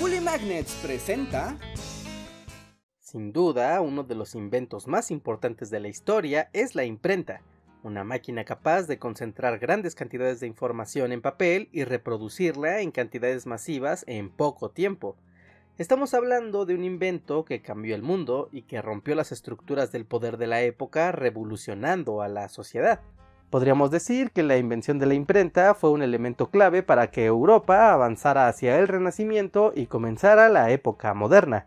Bully Magnets presenta... Sin duda, uno de los inventos más importantes de la historia es la imprenta, una máquina capaz de concentrar grandes cantidades de información en papel y reproducirla en cantidades masivas en poco tiempo. Estamos hablando de un invento que cambió el mundo y que rompió las estructuras del poder de la época revolucionando a la sociedad. Podríamos decir que la invención de la imprenta fue un elemento clave para que Europa avanzara hacia el Renacimiento y comenzara la época moderna.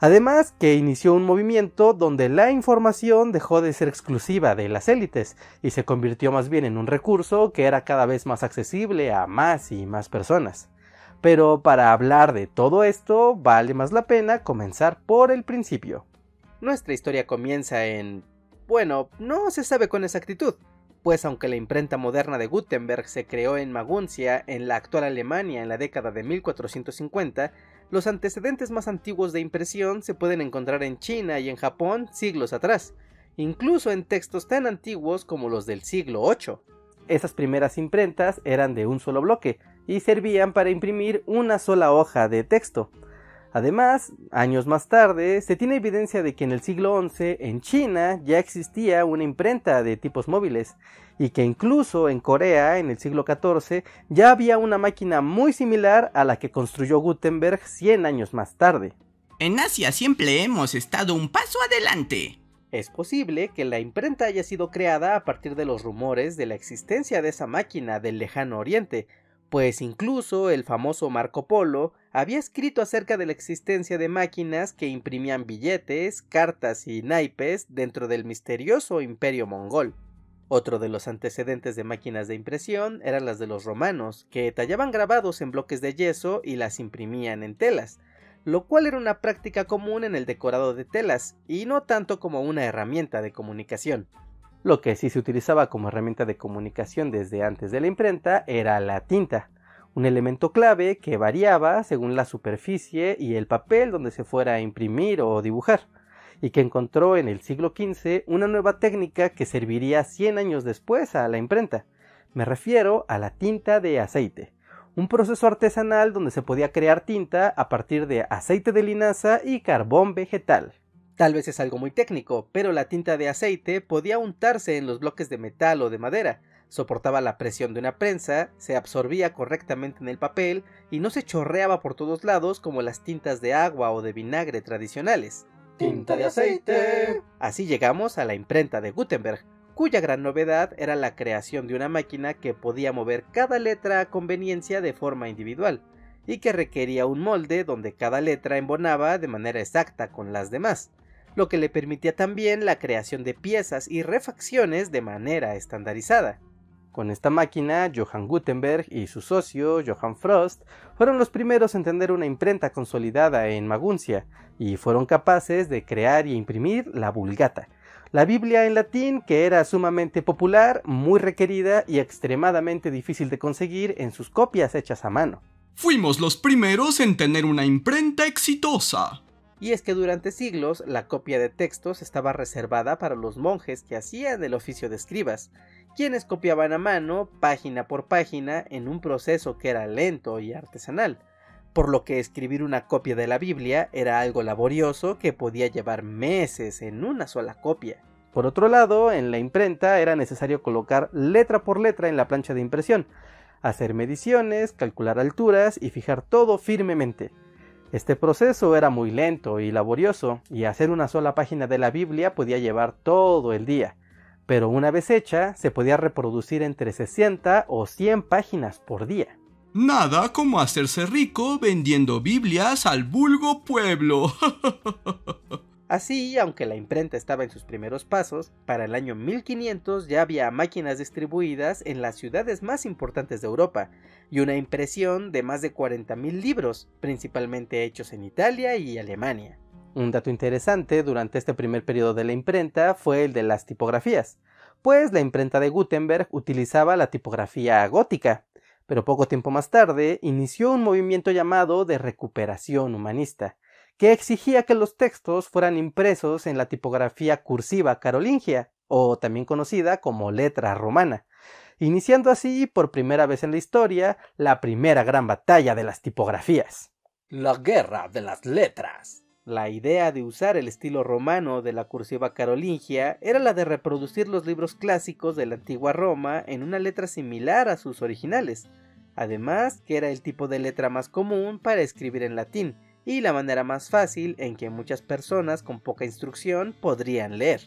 Además que inició un movimiento donde la información dejó de ser exclusiva de las élites y se convirtió más bien en un recurso que era cada vez más accesible a más y más personas. Pero para hablar de todo esto vale más la pena comenzar por el principio. Nuestra historia comienza en... bueno, no se sabe con exactitud, pues aunque la imprenta moderna de Gutenberg se creó en Maguncia, en la actual Alemania, en la década de 1450, los antecedentes más antiguos de impresión se pueden encontrar en China y en Japón siglos atrás, incluso en textos tan antiguos como los del siglo VIII. Esas primeras imprentas eran de un solo bloque y servían para imprimir una sola hoja de texto, Además, años más tarde, se tiene evidencia de que en el siglo XI en China ya existía una imprenta de tipos móviles y que incluso en Corea en el siglo XIV ya había una máquina muy similar a la que construyó Gutenberg 100 años más tarde. En Asia siempre hemos estado un paso adelante. Es posible que la imprenta haya sido creada a partir de los rumores de la existencia de esa máquina del lejano oriente, pues incluso el famoso Marco Polo había escrito acerca de la existencia de máquinas que imprimían billetes, cartas y naipes dentro del misterioso imperio mongol. Otro de los antecedentes de máquinas de impresión eran las de los romanos, que tallaban grabados en bloques de yeso y las imprimían en telas, lo cual era una práctica común en el decorado de telas, y no tanto como una herramienta de comunicación. Lo que sí se utilizaba como herramienta de comunicación desde antes de la imprenta era la tinta, un elemento clave que variaba según la superficie y el papel donde se fuera a imprimir o dibujar, y que encontró en el siglo XV una nueva técnica que serviría 100 años después a la imprenta. Me refiero a la tinta de aceite, un proceso artesanal donde se podía crear tinta a partir de aceite de linaza y carbón vegetal. Tal vez es algo muy técnico, pero la tinta de aceite podía untarse en los bloques de metal o de madera, soportaba la presión de una prensa, se absorbía correctamente en el papel y no se chorreaba por todos lados como las tintas de agua o de vinagre tradicionales. Tinta de aceite. Así llegamos a la imprenta de Gutenberg, cuya gran novedad era la creación de una máquina que podía mover cada letra a conveniencia de forma individual, y que requería un molde donde cada letra embonaba de manera exacta con las demás lo que le permitía también la creación de piezas y refacciones de manera estandarizada. Con esta máquina, Johann Gutenberg y su socio, Johann Frost, fueron los primeros en tener una imprenta consolidada en Maguncia, y fueron capaces de crear y imprimir la Vulgata, la Biblia en latín que era sumamente popular, muy requerida y extremadamente difícil de conseguir en sus copias hechas a mano. Fuimos los primeros en tener una imprenta exitosa y es que durante siglos la copia de textos estaba reservada para los monjes que hacían el oficio de escribas, quienes copiaban a mano, página por página, en un proceso que era lento y artesanal, por lo que escribir una copia de la Biblia era algo laborioso que podía llevar meses en una sola copia. Por otro lado, en la imprenta era necesario colocar letra por letra en la plancha de impresión, hacer mediciones, calcular alturas y fijar todo firmemente. Este proceso era muy lento y laborioso, y hacer una sola página de la Biblia podía llevar todo el día, pero una vez hecha se podía reproducir entre 60 o 100 páginas por día. Nada como hacerse rico vendiendo Biblias al vulgo pueblo. Así, aunque la imprenta estaba en sus primeros pasos, para el año 1500 ya había máquinas distribuidas en las ciudades más importantes de Europa y una impresión de más de 40.000 libros, principalmente hechos en Italia y Alemania. Un dato interesante durante este primer periodo de la imprenta fue el de las tipografías, pues la imprenta de Gutenberg utilizaba la tipografía gótica, pero poco tiempo más tarde inició un movimiento llamado de recuperación humanista, que exigía que los textos fueran impresos en la tipografía cursiva carolingia, o también conocida como letra romana, iniciando así por primera vez en la historia la primera gran batalla de las tipografías. La guerra de las letras. La idea de usar el estilo romano de la cursiva carolingia era la de reproducir los libros clásicos de la antigua Roma en una letra similar a sus originales, además que era el tipo de letra más común para escribir en latín y la manera más fácil en que muchas personas con poca instrucción podrían leer.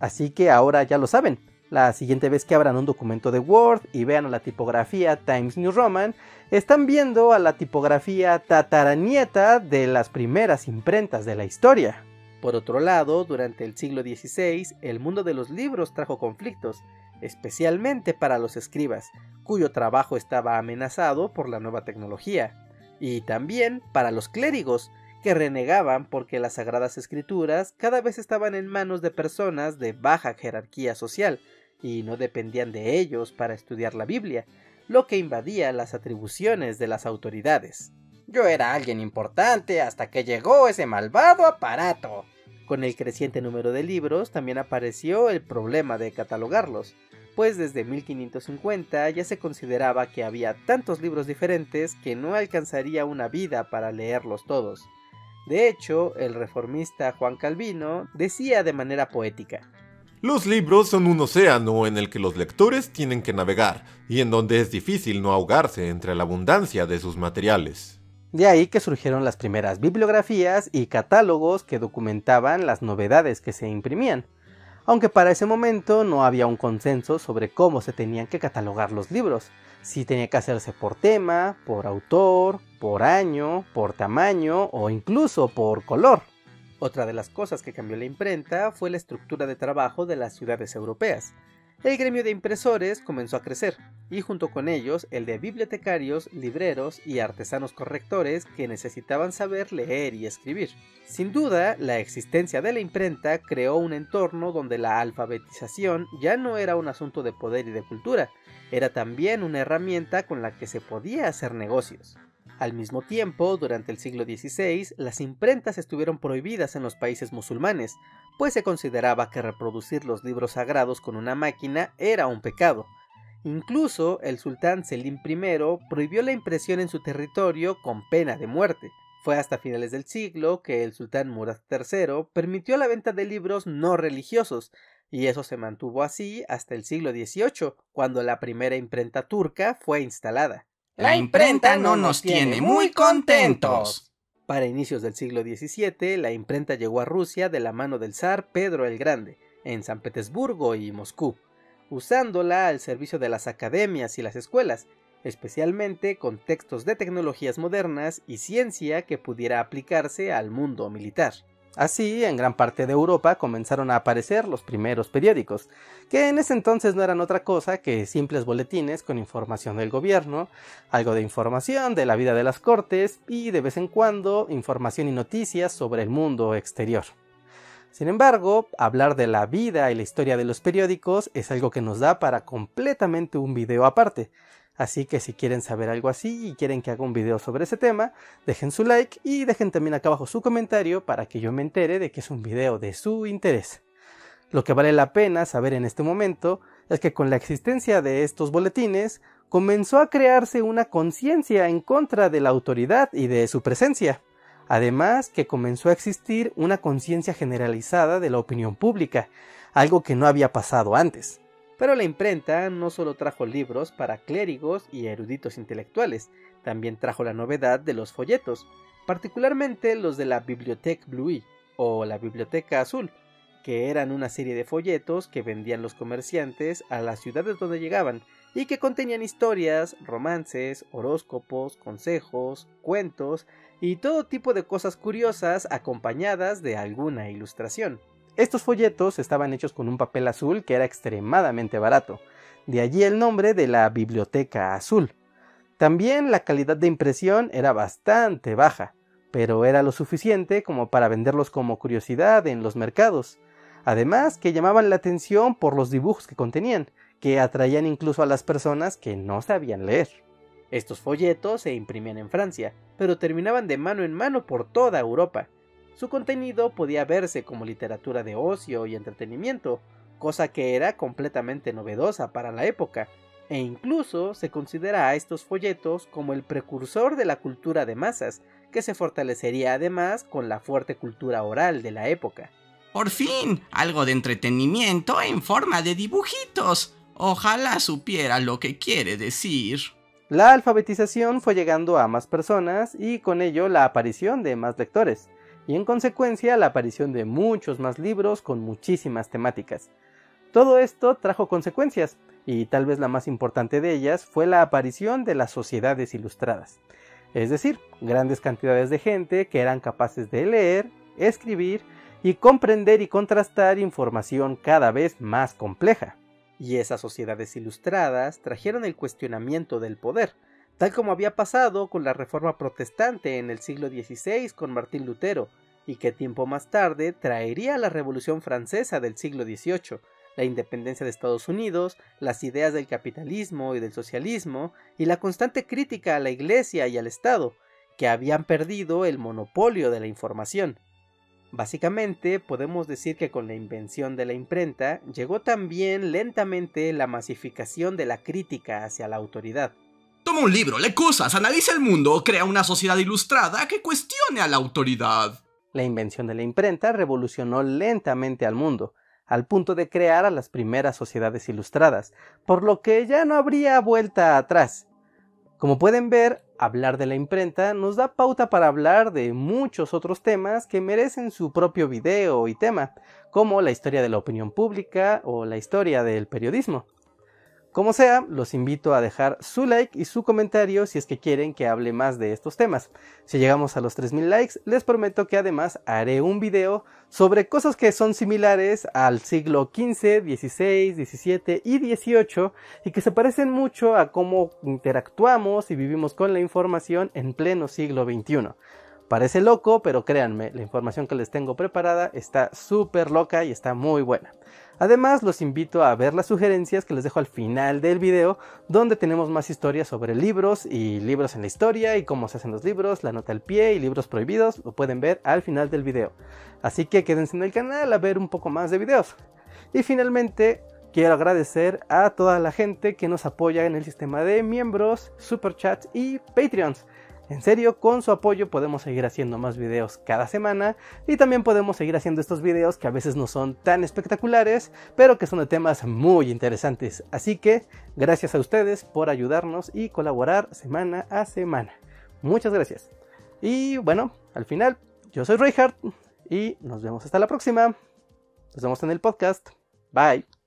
Así que ahora ya lo saben, la siguiente vez que abran un documento de Word y vean a la tipografía Times New Roman, están viendo a la tipografía tataranieta de las primeras imprentas de la historia. Por otro lado, durante el siglo XVI, el mundo de los libros trajo conflictos, especialmente para los escribas, cuyo trabajo estaba amenazado por la nueva tecnología, y también para los clérigos, que renegaban porque las sagradas escrituras cada vez estaban en manos de personas de baja jerarquía social, y no dependían de ellos para estudiar la Biblia, lo que invadía las atribuciones de las autoridades. Yo era alguien importante hasta que llegó ese malvado aparato. Con el creciente número de libros también apareció el problema de catalogarlos, pues desde 1550 ya se consideraba que había tantos libros diferentes que no alcanzaría una vida para leerlos todos. De hecho, el reformista Juan Calvino decía de manera poética, los libros son un océano en el que los lectores tienen que navegar y en donde es difícil no ahogarse entre la abundancia de sus materiales. De ahí que surgieron las primeras bibliografías y catálogos que documentaban las novedades que se imprimían, aunque para ese momento no había un consenso sobre cómo se tenían que catalogar los libros, si tenía que hacerse por tema, por autor, por año, por tamaño o incluso por color. Otra de las cosas que cambió la imprenta fue la estructura de trabajo de las ciudades europeas. El gremio de impresores comenzó a crecer, y junto con ellos el de bibliotecarios, libreros y artesanos correctores que necesitaban saber leer y escribir. Sin duda, la existencia de la imprenta creó un entorno donde la alfabetización ya no era un asunto de poder y de cultura, era también una herramienta con la que se podía hacer negocios. Al mismo tiempo, durante el siglo XVI, las imprentas estuvieron prohibidas en los países musulmanes, pues se consideraba que reproducir los libros sagrados con una máquina era un pecado. Incluso el sultán Selim I prohibió la impresión en su territorio con pena de muerte. Fue hasta finales del siglo que el sultán Murad III permitió la venta de libros no religiosos, y eso se mantuvo así hasta el siglo XVIII, cuando la primera imprenta turca fue instalada. La imprenta no nos tiene muy contentos. Para inicios del siglo XVII, la imprenta llegó a Rusia de la mano del zar Pedro el Grande, en San Petersburgo y Moscú, usándola al servicio de las academias y las escuelas, especialmente con textos de tecnologías modernas y ciencia que pudiera aplicarse al mundo militar. Así, en gran parte de Europa comenzaron a aparecer los primeros periódicos, que en ese entonces no eran otra cosa que simples boletines con información del gobierno, algo de información de la vida de las cortes y de vez en cuando información y noticias sobre el mundo exterior. Sin embargo, hablar de la vida y la historia de los periódicos es algo que nos da para completamente un video aparte, Así que si quieren saber algo así y quieren que haga un video sobre ese tema, dejen su like y dejen también acá abajo su comentario para que yo me entere de que es un video de su interés. Lo que vale la pena saber en este momento es que con la existencia de estos boletines comenzó a crearse una conciencia en contra de la autoridad y de su presencia. Además que comenzó a existir una conciencia generalizada de la opinión pública, algo que no había pasado antes. Pero la imprenta no solo trajo libros para clérigos y eruditos intelectuales, también trajo la novedad de los folletos, particularmente los de la Bibliothèque Blue o la Biblioteca Azul, que eran una serie de folletos que vendían los comerciantes a las ciudades donde llegaban y que contenían historias, romances, horóscopos, consejos, cuentos y todo tipo de cosas curiosas acompañadas de alguna ilustración. Estos folletos estaban hechos con un papel azul que era extremadamente barato, de allí el nombre de la Biblioteca Azul. También la calidad de impresión era bastante baja, pero era lo suficiente como para venderlos como curiosidad en los mercados. Además que llamaban la atención por los dibujos que contenían, que atraían incluso a las personas que no sabían leer. Estos folletos se imprimían en Francia, pero terminaban de mano en mano por toda Europa, su contenido podía verse como literatura de ocio y entretenimiento, cosa que era completamente novedosa para la época, e incluso se considera a estos folletos como el precursor de la cultura de masas, que se fortalecería además con la fuerte cultura oral de la época. Por fin, algo de entretenimiento en forma de dibujitos. Ojalá supiera lo que quiere decir. La alfabetización fue llegando a más personas y con ello la aparición de más lectores, y en consecuencia la aparición de muchos más libros con muchísimas temáticas. Todo esto trajo consecuencias, y tal vez la más importante de ellas fue la aparición de las sociedades ilustradas, es decir, grandes cantidades de gente que eran capaces de leer, escribir y comprender y contrastar información cada vez más compleja. Y esas sociedades ilustradas trajeron el cuestionamiento del poder, tal como había pasado con la Reforma Protestante en el siglo XVI con Martín Lutero, y que tiempo más tarde traería la Revolución Francesa del siglo XVIII, la independencia de Estados Unidos, las ideas del capitalismo y del socialismo, y la constante crítica a la Iglesia y al Estado, que habían perdido el monopolio de la información. Básicamente podemos decir que con la invención de la imprenta llegó también lentamente la masificación de la crítica hacia la autoridad. Toma un libro, lee cosas, analiza el mundo, crea una sociedad ilustrada que cuestione a la autoridad. La invención de la imprenta revolucionó lentamente al mundo, al punto de crear a las primeras sociedades ilustradas, por lo que ya no habría vuelta atrás. Como pueden ver, hablar de la imprenta nos da pauta para hablar de muchos otros temas que merecen su propio video y tema, como la historia de la opinión pública o la historia del periodismo. Como sea, los invito a dejar su like y su comentario si es que quieren que hable más de estos temas. Si llegamos a los 3000 likes, les prometo que además haré un video sobre cosas que son similares al siglo XV, XVI, XVII y XVIII y que se parecen mucho a cómo interactuamos y vivimos con la información en pleno siglo XXI. Parece loco, pero créanme, la información que les tengo preparada está súper loca y está muy buena. Además, los invito a ver las sugerencias que les dejo al final del video, donde tenemos más historias sobre libros y libros en la historia y cómo se hacen los libros, la nota al pie y libros prohibidos, lo pueden ver al final del video. Así que quédense en el canal a ver un poco más de videos. Y finalmente, quiero agradecer a toda la gente que nos apoya en el sistema de miembros, superchats y patreons. En serio, con su apoyo podemos seguir haciendo más videos cada semana y también podemos seguir haciendo estos videos que a veces no son tan espectaculares, pero que son de temas muy interesantes. Así que gracias a ustedes por ayudarnos y colaborar semana a semana. Muchas gracias. Y bueno, al final, yo soy Reinhardt y nos vemos hasta la próxima. Nos vemos en el podcast. Bye.